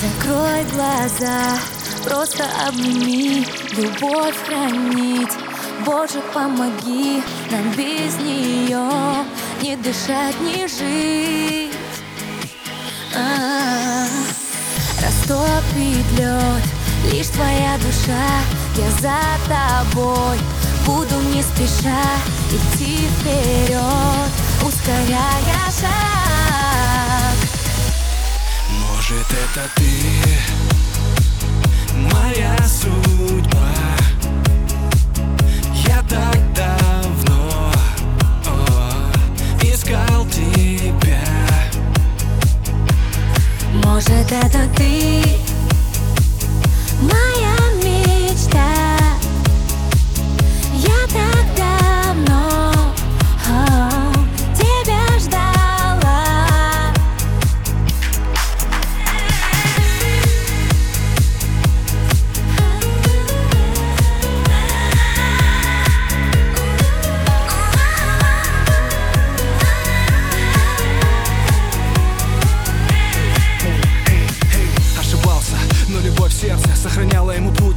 Закрой глаза, просто обними. Любовь хранить. Боже, помоги нам без нее Не дышать, не жить. А-а-а. Растопит лед Лишь твоя душа Я за тобой. Буду не спеша Идти вперед это ты. Моя судьба. Я так давно о, Искал тебя. Может это ты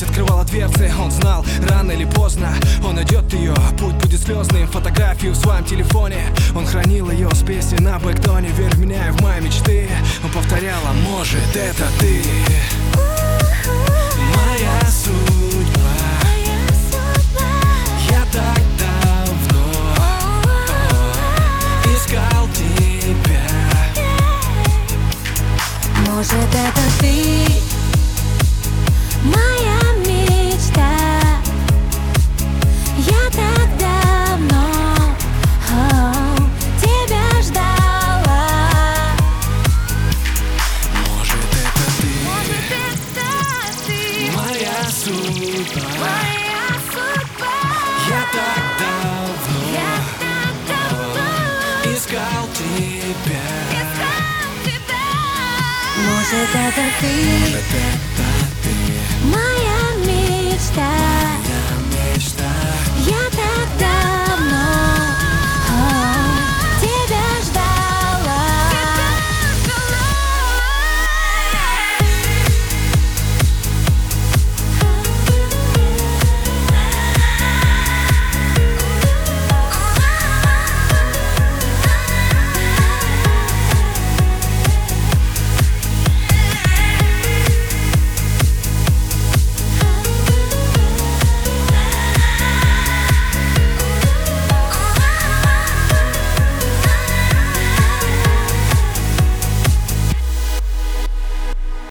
Путь, открывала дверцы Он знал, рано или поздно Он найдет ее, путь будет слезным Фотографию в своем телефоне. Он хранил ее с песней на бэктоне Верь в меня и в мои мечты. Он повторяла, может это ты? Моя судьба Я так давно искал тебя Может это ты судьба Моя судьба Я так давно Я так давно искал тебя искал тебя Может это ты? Может это